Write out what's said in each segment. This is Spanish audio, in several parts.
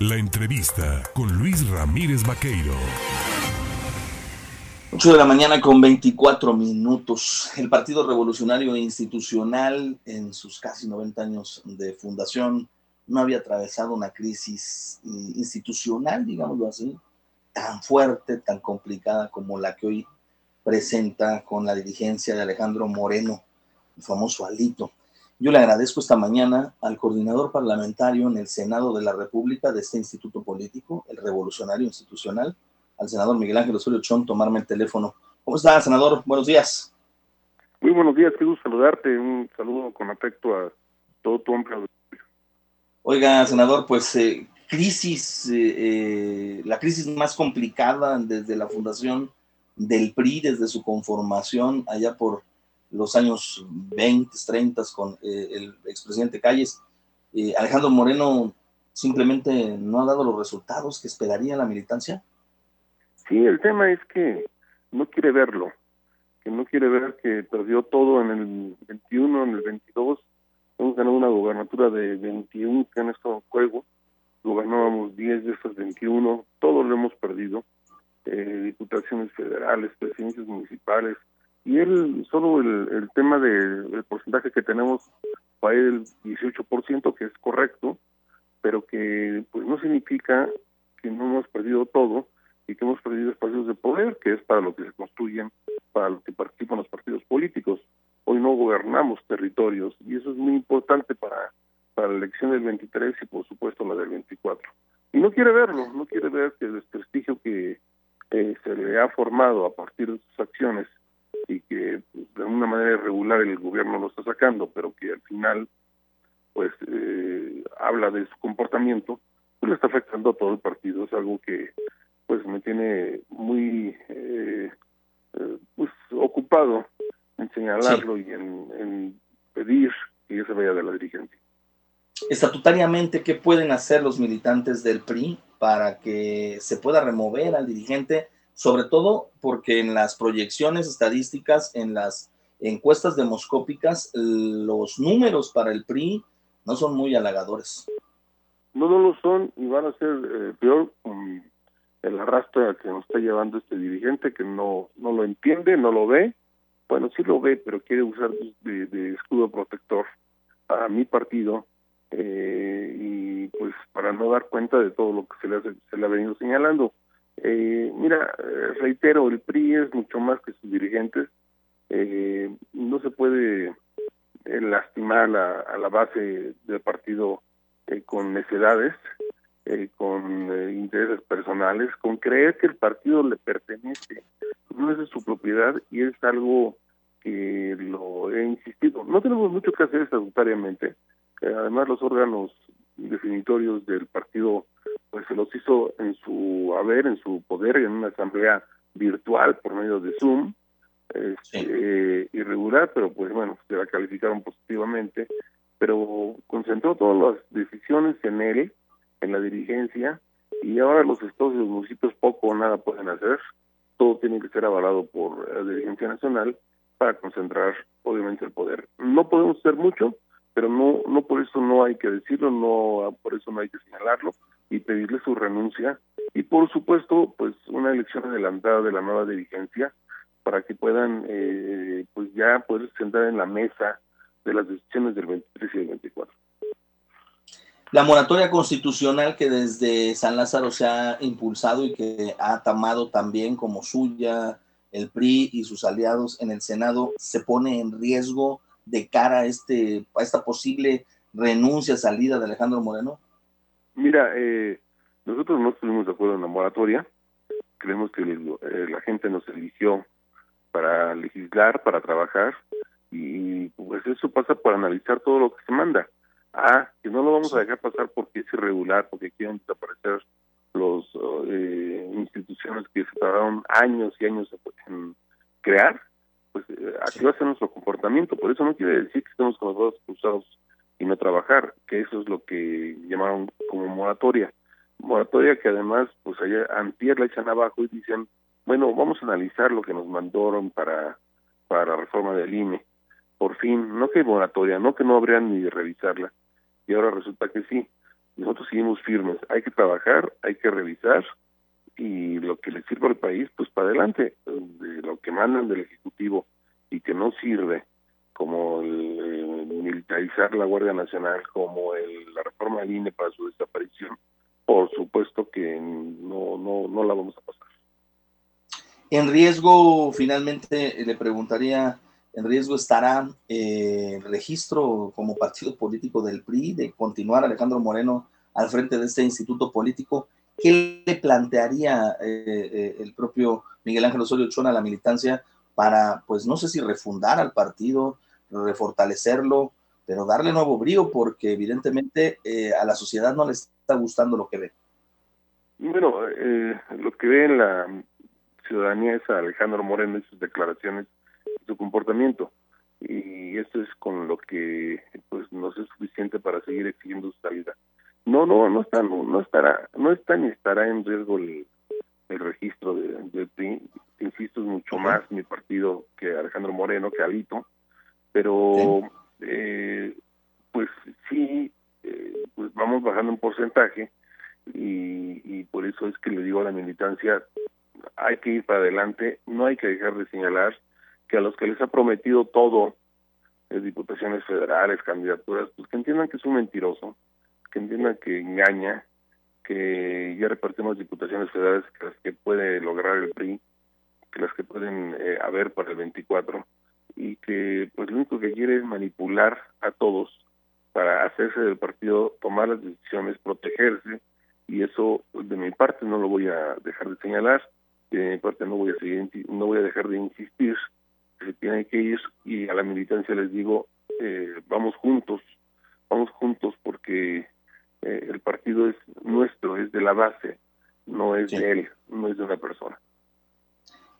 La entrevista con Luis Ramírez Vaqueiro. 8 de la mañana con 24 minutos. El Partido Revolucionario Institucional, en sus casi 90 años de fundación, no había atravesado una crisis institucional, digámoslo así, tan fuerte, tan complicada como la que hoy presenta con la dirigencia de Alejandro Moreno, el famoso Alito. Yo le agradezco esta mañana al coordinador parlamentario en el Senado de la República de este instituto político, el Revolucionario Institucional, al senador Miguel Ángel Osorio Chón, tomarme el teléfono. ¿Cómo está, senador? Buenos días. Muy buenos días, gusto saludarte. Un saludo con afecto a todo tu hombre. Oiga, senador, pues eh, crisis, eh, eh, la crisis más complicada desde la fundación del PRI, desde su conformación allá por los años 20, 30 con eh, el expresidente Calles, eh, Alejandro Moreno simplemente no ha dado los resultados que esperaría la militancia? Sí, el tema es que no quiere verlo, que no quiere ver que perdió todo en el 21, en el 22, hemos ganado una gobernatura de 21 que en este juego, gobernábamos 10 de esas 21, todo lo hemos perdido, eh, diputaciones federales, presidencias municipales, solo el, tema del porcentaje que tenemos fue el 18%, que es correcto, pero que pues no significa que no hemos perdido todo y que hemos perdido espacios de poder, que es para lo que se construyen, para lo que participan los partidos políticos. Hoy no gobernamos territorios y eso es muy importante para, para la elección del 23 y por supuesto la del 24. Y no quiere verlo, no quiere ver que el desprestigio que eh, se le ha formado a partir de sus acciones y que pues, de alguna manera irregular el gobierno lo está sacando, pero que al final pues eh, habla de su comportamiento, pues le está afectando a todo el partido. Es algo que pues me tiene muy eh, eh, pues ocupado en señalarlo y en, en pedir que ya se vaya de la dirigencia. Estatutariamente, ¿qué pueden hacer los militantes del PRI para que se pueda remover al dirigente? Sobre todo porque en las proyecciones estadísticas, en las encuestas demoscópicas, los números para el PRI no son muy halagadores. No, no lo son y van a ser eh, peor con el arrastre que nos está llevando este dirigente que no, no lo entiende, no lo ve. Bueno, sí lo ve, pero quiere usar de, escudo protector a mi partido eh, y pues para no dar cuenta de todo lo que se le, se le ha venido señalando. Eh, mira, eh, reitero, el PRI es mucho más que sus dirigentes. Eh, no se puede eh, lastimar a la base del partido con necedades, con intereses personales, con creer que el partido le pertenece, no es de su propiedad y es algo que lo he insistido. No tenemos mucho que hacer estatutariamente. además, los órganos definitorios del partido pues se los hizo en su haber, en su poder, en una asamblea virtual por medio de Zoom, este, irregular, pero pues bueno, se la calificaron positivamente, pero concentró todas las decisiones en él, en la dirigencia, y ahora los estados y los municipios poco o nada pueden hacer, todo tiene que ser avalado por la dirigencia nacional para concentrar obviamente el poder. No podemos hacer mucho, pero no no por eso no hay que decirlo, no por eso no hay que señalarlo y pedirle su renuncia y por supuesto pues una elección adelantada de la nueva dirigencia para que puedan eh, pues ya poder sentar en la mesa de las decisiones del 23 y del 24. La moratoria constitucional que desde San Lázaro se ha impulsado y que ha tomado también como suya el PRI y sus aliados en el Senado se pone en riesgo de cara a, este, a esta posible renuncia, salida de Alejandro Moreno? Mira, eh, nosotros no estuvimos de acuerdo en la moratoria. Creemos que eh, la gente nos eligió para legislar, para trabajar, y pues eso pasa por analizar todo lo que se manda. Ah, que no lo vamos a dejar pasar porque es irregular, porque quieren desaparecer los eh, instituciones que se tardaron años y años en crear pues eh, así va a ser nuestro comportamiento. Por eso no quiere decir que estemos con los brazos cruzados y no trabajar, que eso es lo que llamaron como moratoria. Moratoria que además, pues allá antier la echan abajo y dicen, bueno, vamos a analizar lo que nos mandaron para, para reforma del INE. Por fin, no que moratoria, no que no habrían ni de revisarla. Y ahora resulta que sí. nosotros seguimos firmes. Hay que trabajar, hay que revisar y lo que le sirva al país, pues para adelante, de lo que mandan del Ejecutivo y que no sirve, como el, la Guardia Nacional, como el, la reforma del INE para su desaparición, por supuesto que no, no, no la vamos a pasar. En riesgo, finalmente, le preguntaría, ¿en riesgo estará eh, el registro como partido político del PRI de continuar Alejandro Moreno al frente de este instituto político? ¿Qué le plantearía eh, eh, el propio Miguel Ángel Osorio Chón a la militancia para, pues no sé si refundar al partido, refortalecerlo, pero darle nuevo brío, porque evidentemente eh, a la sociedad no le está gustando lo que ve? Bueno, lo que ve en la ciudadanía es a Alejandro Moreno y sus declaraciones, su comportamiento. Y esto es con lo que pues nos es suficiente para seguir exigiendo su salida. No, no, no está, no, estará, no está ni estará en riesgo el, registro de, PRI. Insisto, es mucho más mi partido que Alejandro Moreno, que Alito, pero eh, pues sí, eh, pues vamos bajando un porcentaje y, y por eso es que le digo a la militancia, hay que ir para adelante, no hay que dejar de señalar que a los que les ha prometido todo, eh, diputaciones federales, candidaturas, pues que entiendan que es un mentiroso, que entiendan que engaña, que ya repartimos diputaciones federales que las que puede lograr el PRI, que las que pueden eh, haber para el 24 y que pues lo único que quiere es manipular a todos para hacerse del partido, tomar las decisiones, protegerse y eso de mi parte no lo voy a dejar de señalar, de mi parte no voy a seguir, no voy a dejar de insistir que se tiene que ir y a la militancia les digo eh, vamos juntos, vamos juntos porque eh, el partido es nuestro, es de la base, no es de él, no es de una persona.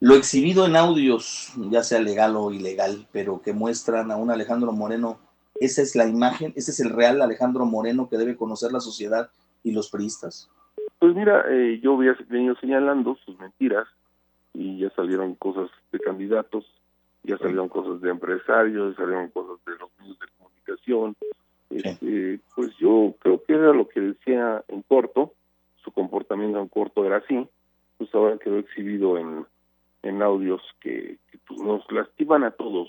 Lo exhibido en audios, ya sea legal o ilegal, pero que muestran a un Alejandro Moreno, esa es la imagen, ese es el real Alejandro Moreno que debe conocer la sociedad y los priistas. Pues mira, eh, yo había venido señalando sus mentiras y ya salieron cosas de candidatos, ya salieron cosas de empresarios, ya salieron cosas de los medios de comunicación, este, pues yo creo que era lo que decía en corto, su comportamiento en corto era así, pues ahora quedó exhibido en, en audios que, pues, nos lastiman a todos,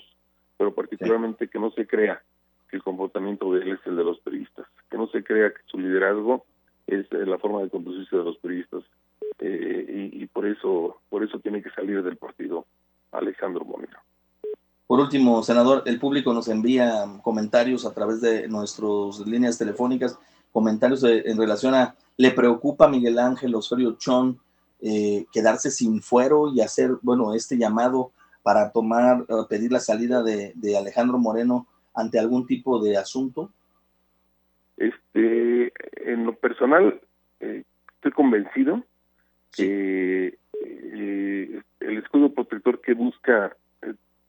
pero particularmente que no se crea que el comportamiento de él es el de los periodistas, que no se crea que su liderazgo es eh, la forma de conducirse de los periodistas eh, y, por eso por eso tiene que salir del partido Alejandro Moreno. Por último, senador, el público nos envía comentarios a través de nuestras líneas telefónicas, comentarios en relación a, ¿le preocupa a Miguel Ángel Osorio Chón eh, quedarse sin fuero y hacer, bueno, este llamado para tomar, eh, pedir la salida de, Alejandro Moreno ante algún tipo de asunto? Este, en lo personal, eh, estoy convencido que el escudo protector que busca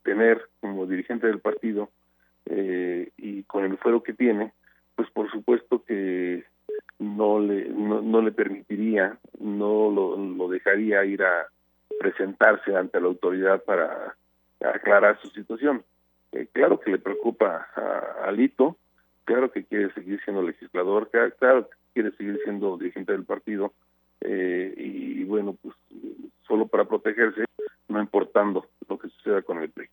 tener como dirigente del partido eh, y con el fuero que tiene, pues por supuesto que no le no, le permitiría, no lo, dejaría ir a presentarse ante la autoridad para aclarar su situación. Eh, claro que le preocupa a, Alito, claro que quiere seguir siendo legislador, claro, que quiere seguir siendo dirigente del partido, eh, y bueno, pues solo para protegerse, no importando lo que suceda con el PRI.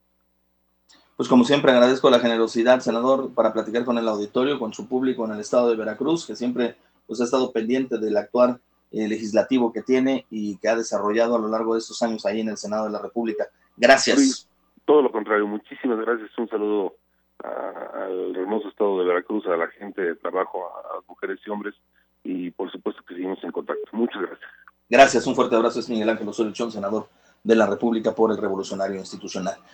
Pues como siempre agradezco la generosidad, senador, para platicar con el auditorio, con su público en el estado de Veracruz, que siempre pues, ha estado pendiente del actuar eh, legislativo que tiene y que ha desarrollado a lo largo de estos años ahí en el Senado de la República. Gracias. Todo lo contrario, muchísimas gracias. Un saludo al hermoso estado de Veracruz, a la gente de trabajo, a las mujeres y hombres, y por supuesto que seguimos en contacto. Muchas gracias. Gracias, un fuerte abrazo. Es Miguel Ángel Osorio Chón, senador de la República por el Revolucionario Institucional.